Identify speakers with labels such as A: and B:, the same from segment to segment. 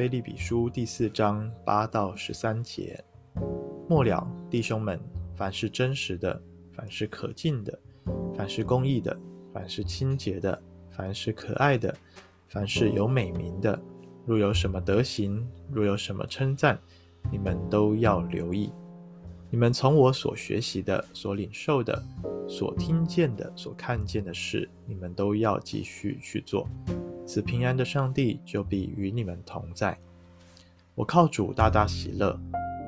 A: 腓利比书第四章八到十三节。末了，弟兄们，凡是真实的，凡是可敬的，凡是公义的，凡是清洁的，凡是可爱的，凡是有美名的，若有什么德行，若有什么称赞，你们都要留意。你们从我所学习的、所领受的、所听见的、所看见的事，你们都要继续去做。此平安的上帝就必与你们同在。我靠主大大喜乐，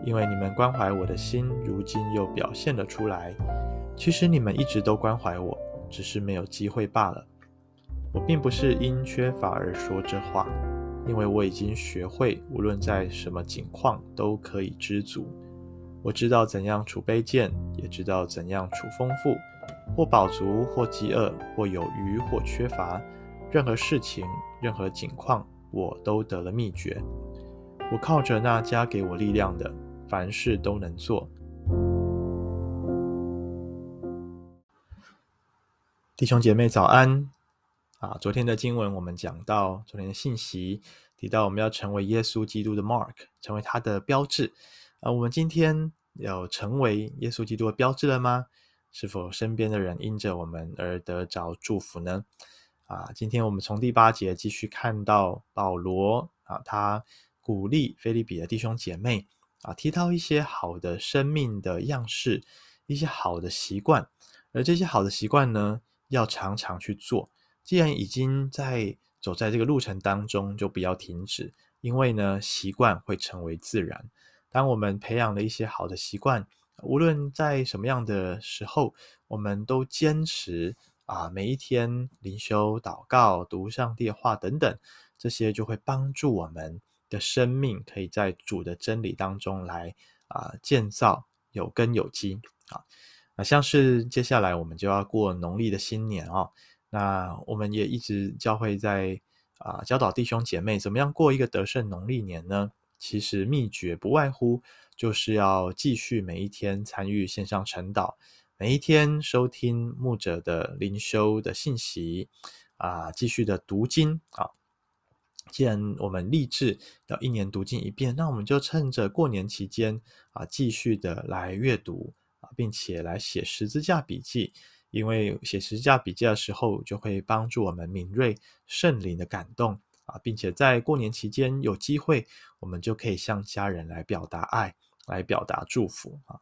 A: 因为你们关怀我的心，如今又表现了出来。其实你们一直都关怀我，只是没有机会罢了。我并不是因缺乏而说这话，因为我已经学会，无论在什么境况都可以知足。我知道怎样处卑贱，也知道怎样处丰富，或饱足，或饥饿，或有余，或缺乏。任何事情，任何境况，我都得了秘诀。我靠着那加给我力量的，凡事都能做。弟兄姐妹早安！啊，昨天的经文我们讲到，昨天的信息提到，我们要成为耶稣基督的 mark，成为他的标志。啊，我们今天有成为耶稣基督的标志了吗？是否身边的人因着我们而得着祝福呢？啊，今天我们从第八节继续看到保罗啊，他鼓励腓利比的弟兄姐妹啊，提到一些好的生命的样式，一些好的习惯，而这些好的习惯呢，要常常去做。既然已经在走在这个路程当中，就不要停止，因为呢，习惯会成为自然。当我们培养了一些好的习惯，无论在什么样的时候，我们都坚持啊，每一天灵修、祷告、读上帝话等等，这些就会帮助我们的生命可以在主的真理当中来啊建造有根有基啊。那像是接下来我们就要过农历的新年哦，那我们也一直教会在啊教导弟兄姐妹怎么样过一个得胜农历年呢？其实秘诀不外乎就是要继续每一天参与线上晨祷，每一天收听牧者的灵修的信息，啊，继续的读经啊。既然我们立志要一年读经一遍，那我们就趁着过年期间啊，继续的来阅读啊，并且来写十字架笔记，因为写十字架笔记的时候，就会帮助我们敏锐圣灵的感动。啊，并且在过年期间有机会，我们就可以向家人来表达爱，来表达祝福啊。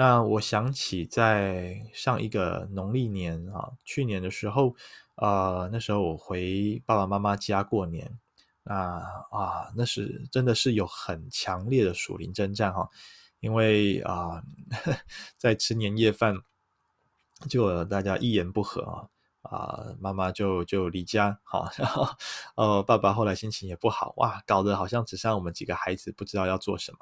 A: 那我想起在上一个农历年啊，去年的时候，呃，那时候我回爸爸妈妈家过年，那啊，那是真的是有很强烈的属灵征战哈，因为啊，在吃年夜饭，就大家一言不合啊。啊，妈妈就就离家，好，然后呃，爸爸后来心情也不好，哇，搞得好像只剩我们几个孩子不知道要做什么。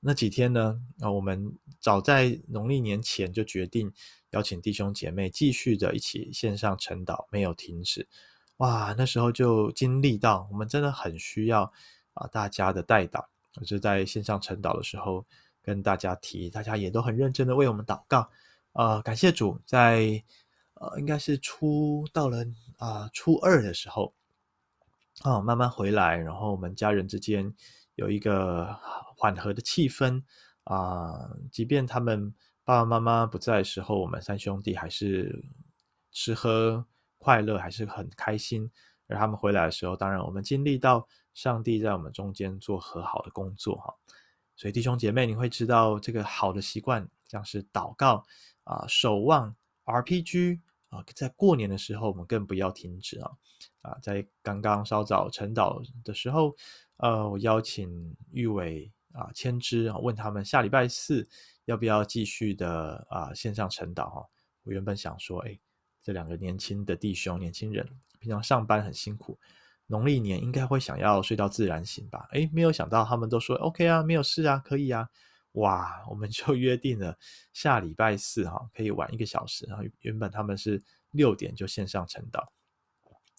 A: 那几天呢，啊，我们早在农历年前就决定邀请弟兄姐妹继续的一起线上晨祷，没有停止。哇，那时候就经历到我们真的很需要啊大家的代祷。我就在线上晨祷的时候跟大家提，大家也都很认真的为我们祷告。呃，感谢主在。呃，应该是初到了啊、初二的时候，啊、哦，慢慢回来，然后我们家人之间有一个缓和的气氛啊、即便他们爸爸妈妈不在的时候，我们三兄弟还是吃喝快乐，还是很开心。而他们回来的时候，当然我们经历到上帝在我们中间做和好的工作哈。所以弟兄姐妹，你会知道这个好的习惯，像是祷告啊、守望 RPG。啊，在过年的时候，我们更不要停止啊！啊，在刚刚稍早晨祷的时候，呃，我邀请玉伟啊、千枝啊，问他们下礼拜四要不要继续的啊线上晨祷哈。我原本想说，哎，这两个年轻的弟兄、年轻人，平常上班很辛苦，农历年应该会想要睡到自然醒吧？哎，没有想到他们都说 OK 啊，没有事啊，可以啊。哇，我们就约定了下礼拜四哈，可以晚一个小时。然后原本他们是六点就线上晨祷，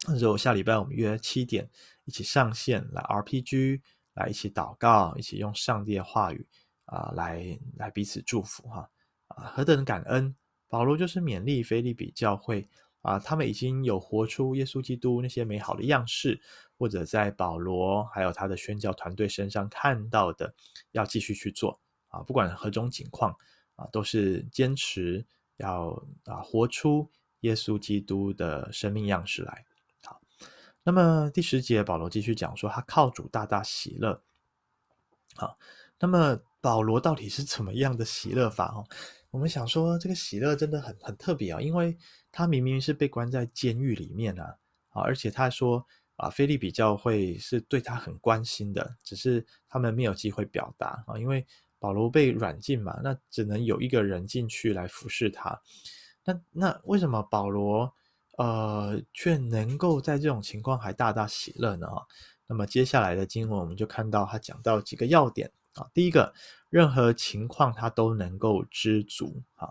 A: 那时候下礼拜我们约七点一起上线来 RPG，来一起祷告，一起用上帝的话语啊，来来彼此祝福哈啊，何等感恩！保罗就是勉励腓立比教会啊，他们已经有活出耶稣基督那些美好的样式，或者在保罗还有他的宣教团队身上看到的，要继续去做啊，不管何种情况啊，都是坚持要啊活出耶稣基督的生命样式来。那么第十节保罗继续讲说，他靠主大大喜乐。好，那么保罗到底是怎么样的喜乐法？哦，我们想说这个喜乐真的很很特别啊，因为。他明明是被关在监狱里面啊，啊，而且他说啊，腓利比教会是对他很关心的，只是他们没有机会表达啊，因为保罗被软禁嘛，那只能有一个人进去来服侍他。那那为什么保罗呃却能够在这种情况还大大喜乐呢？那么接下来的经文我们就看到他讲到几个要点啊，第一个，任何情况他都能够知足啊。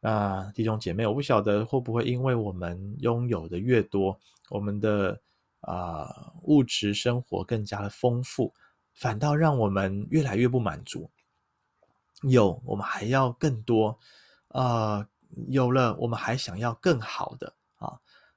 A: 那弟兄姐妹，我不晓得会不会因为我们拥有的越多，我们的啊、物质生活更加的丰富，反倒让我们越来越不满足。有，我们还要更多，呃，有了，我们还想要更好的，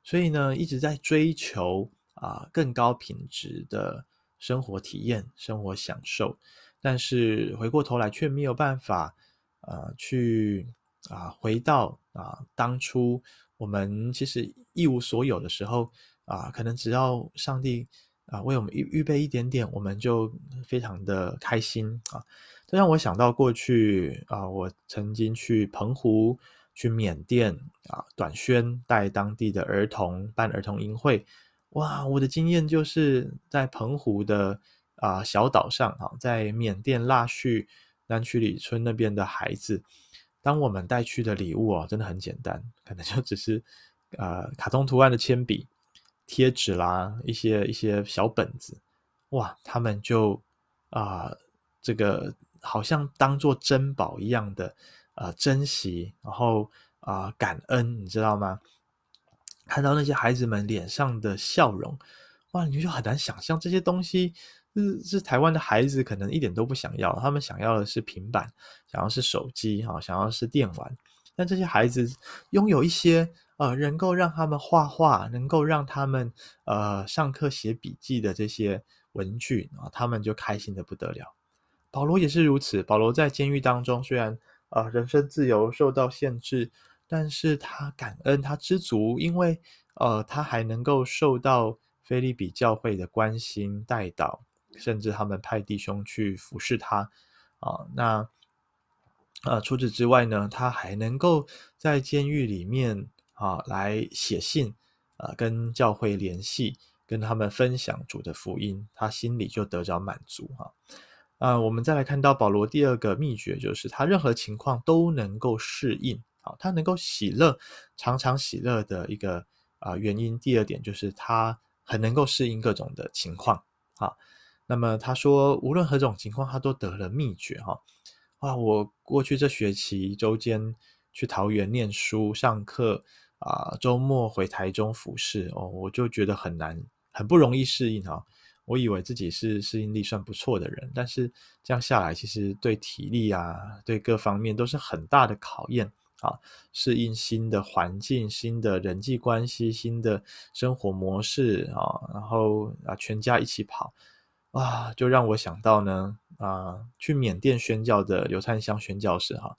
A: 所以呢，一直在追求啊更高品质的生活体验、生活享受，但是回过头来却没有办法呃去。啊，回到啊，当初我们其实一无所有的时候啊，可能只要上帝啊为我们预预备一点点，我们就非常的开心啊。这让我想到过去啊，我曾经去澎湖、去缅甸啊，短宣带当地的儿童办儿童营会，哇，我的经验就是在澎湖的啊小岛上啊，在缅甸腊戌南曲里村那边的孩子。当我们带去的礼物啊，真的很简单，可能就只是呃卡通图案的铅笔、贴纸啦，一些一些小本子，哇，他们就啊、呃、这个好像当做珍宝一样的呃珍惜，然后啊、感恩，你知道吗？看到那些孩子们脸上的笑容，哇，你就很难想象这些东西。是是台湾的孩子可能一点都不想要，他们想要的是平板，想要是手机哈，想要是电玩。但这些孩子拥有一些呃，能够让他们画画，能够让他们呃上课写笔记的这些文具啊，他们就开心的不得了。保罗也是如此，保罗在监狱当中，虽然啊、人身自由受到限制，但是他感恩，他知足，因为呃他还能够受到菲利比教会的关心带导。甚至他们派弟兄去服侍他啊，那呃除此之外呢，他还能够在监狱里面啊来写信啊，跟教会联系，跟他们分享主的福音，他心里就得着满足哈。啊，我们再来看到保罗第二个秘诀，就是他任何情况都能够适应，好，他能够喜乐，常常喜乐的一个啊原因。第二点就是他很能够适应各种的情况啊。那么他说，无论何种情况，他都得了秘诀哈。哇，我过去这学期周间去桃园念书上课啊，周末回台中服侍哦，我就觉得很难，很不容易适应哈。我以为自己是适应力算不错的人，但是这样下来，其实对体力啊，对各方面都是很大的考验啊。适应新的环境、新的人际关系、新的生活模式啊，然后啊，全家一起跑。啊，就让我想到呢，啊，去缅甸宣教的刘灿香宣教士哈，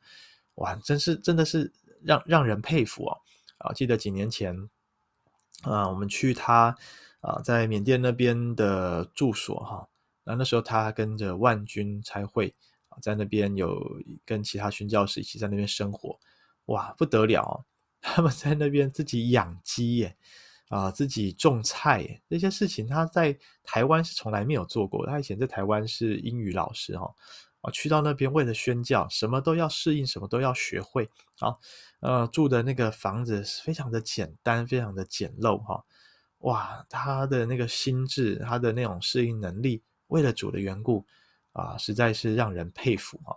A: 哇，真是真的是让让人佩服哦。啊，记得几年前，啊，我们去他啊在缅甸那边的住所哈，那那时候他跟着万军差会啊，在那边有跟其他宣教士一起在那边生活，哇，不得了，他们在那边自己养鸡耶。啊、自己种菜耶这些事情，他在台湾是从来没有做过。他以前在台湾是英语老师哈，啊，去到那边为了宣教，什么都要适应，什么都要学会。啊，呃，住的那个房子非常的简单，非常的简陋哈。哇，他的那个心智，他的那种适应能力，为了主的缘故啊，实在是让人佩服哈。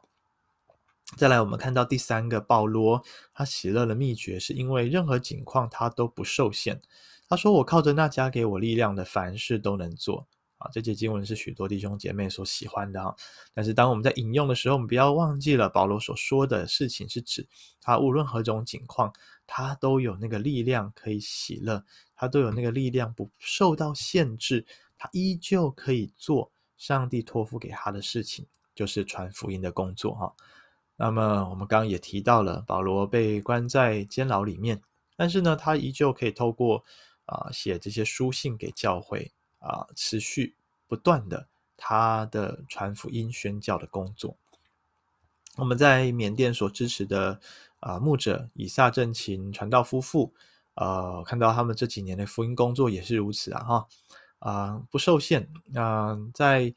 A: 再来，我们看到第三个，保罗他喜乐的秘诀，是因为任何景况他都不受限。他说：“我靠着那加给我力量的，凡事都能做。”啊，这节经文是许多弟兄姐妹所喜欢的哈。但是当我们在引用的时候，我们不要忘记了保罗所说的事情是指他无论何种境况，他都有那个力量可以喜乐，他都有那个力量不受到限制，他依旧可以做上帝托付给他的事情，就是传福音的工作哈。那么我们刚刚也提到了，保罗被关在监牢里面，但是呢，他依旧可以透过啊写这些书信给教会啊，持续不断的他的传福音宣教的工作。我们在缅甸所支持的啊牧者以撒正勤传道夫妇，呃，看到他们这几年的福音工作也是如此啊哈啊不受限啊在。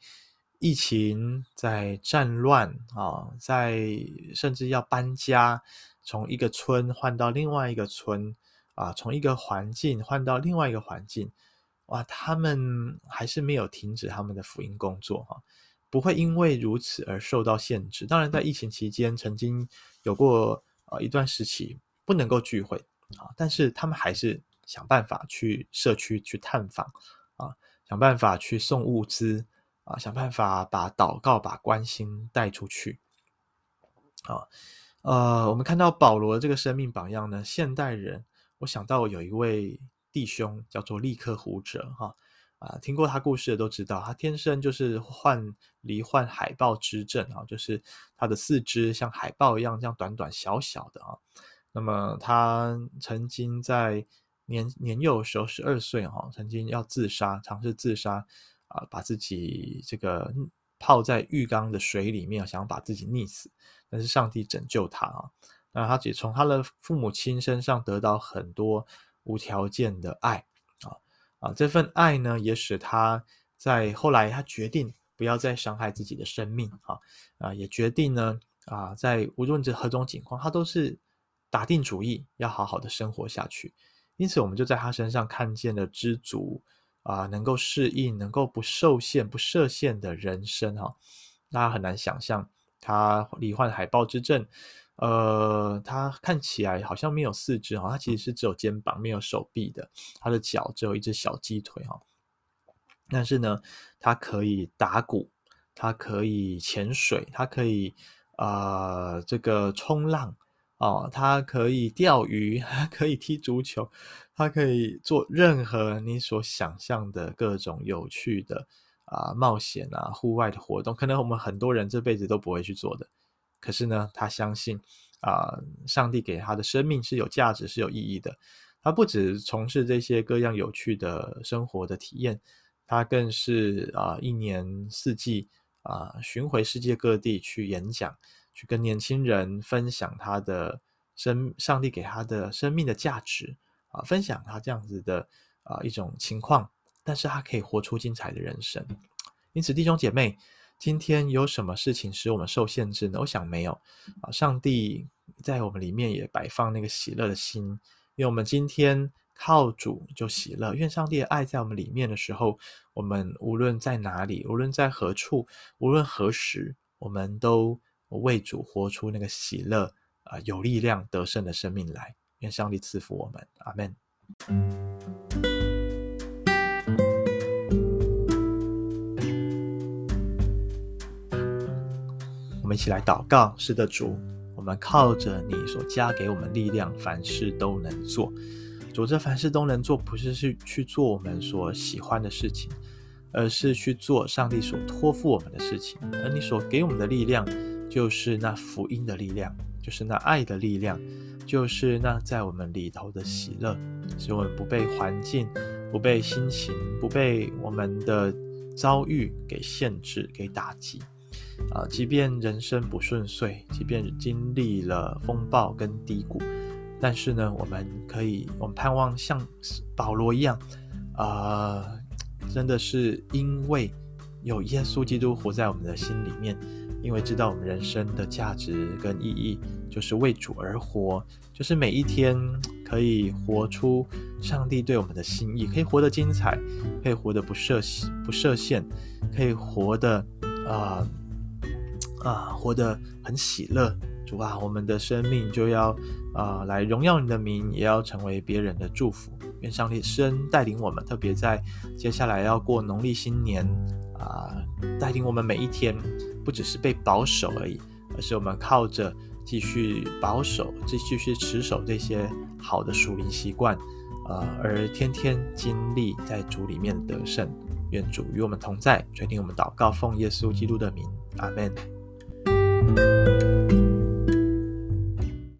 A: 疫情在战乱啊，在甚至要搬家，从一个村换到另外一个村啊，从一个环境换到另外一个环境，哇，他们还是没有停止他们的福音工作哈，不会因为如此而受到限制。当然，在疫情期间曾经有过呃一段时期不能够聚会啊，但是他们还是想办法去社区去探访啊，想办法去送物资。啊，想办法把祷告、把关心带出去。啊，呃，我们看到保罗这个生命榜样呢，现代人，我想到有一位弟兄叫做利克胡哲，哈啊，听过他故事的都知道，他天生就是患罹患海豹肢症啊，就是他的四肢像海豹一样，这样短短小小的啊。那么他曾经在年年幼的时候，十二岁哈，曾经要自杀，尝试自杀。啊，把自己这个泡在浴缸的水里面，想要把自己溺死，但是上帝拯救他啊！那他也从他的父母亲身上得到很多无条件的爱啊啊！这份爱呢，也使他在后来他决定不要再伤害自己的生命啊啊！也决定呢啊，在无论这何种情况，他都是打定主意要好好的生活下去。因此，我们就在他身上看见了知足。啊，能够适应，能够不受限、不设限的人生哈，大家很难想象他罹患海豹之症，呃，它看起来好像没有四肢哈，它其实是只有肩膀没有手臂的，它的脚只有一只小鸡腿哈，但是呢，它可以打鼓，它可以潜水，它可以啊、呃，这个冲浪。哦，它可以钓鱼，它可以踢足球，它可以做任何你所想象的各种有趣的啊冒险啊户外的活动，可能我们很多人这辈子都不会去做的。可是呢，他相信啊，上帝给他的生命是有价值、是有意义的。他不只从事这些各样有趣的生活的体验，他更是啊一年四季啊巡回世界各地去演讲。去跟年轻人分享他的生，上帝给他的生命的价值啊，分享他这样子的啊一种情况，但是他可以活出精彩的人生。因此，弟兄姐妹，今天有什么事情使我们受限制呢？我想没有啊。上帝在我们里面也摆放那个喜乐的心，因为我们今天靠主就喜乐。愿上帝的爱在我们里面的时候，我们无论在哪里，无论在何处，无论何时，我们都。为主活出那个喜乐啊、有力量得胜的生命来，愿上帝赐福我们，阿门。我们一起来祷告，是的，主，我们靠着你所加给我们力量，凡事都能做。主，这凡事都能做，不是去去做我们所喜欢的事情，而是去做上帝所托付我们的事情，而你所给我们的力量。就是那福音的力量，就是那爱的力量，就是那在我们里头的喜乐，使我们不被环境、不被心情、不被我们的遭遇给限制、给打击。啊，即便人生不顺遂，即便经历了风暴跟低谷，但是呢，我们可以，我们盼望像保罗一样，啊、真的是因为有耶稣基督活在我们的心里面。因为知道我们人生的价值跟意义，就是为主而活，就是每一天可以活出上帝对我们的心意，可以活得精彩，可以活得不设不设限，可以活得啊啊活得很喜乐。主啊，我们的生命就要啊来荣耀你的名，也要成为别人的祝福。愿上帝施恩带领我们，特别在接下来要过农历新年啊，带领我们每一天，不只是被保守而已，而是我们靠着继续保守，继续去持守这些好的属灵习惯，啊，而天天经历在主里面得胜。愿主与我们同在，垂听我们祷告，奉耶稣基督的名，阿门。Música